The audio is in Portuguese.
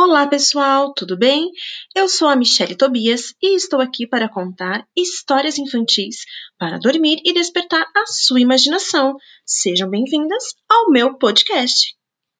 Olá, pessoal, tudo bem? Eu sou a Michelle Tobias e estou aqui para contar histórias infantis para dormir e despertar a sua imaginação. Sejam bem-vindas ao meu podcast.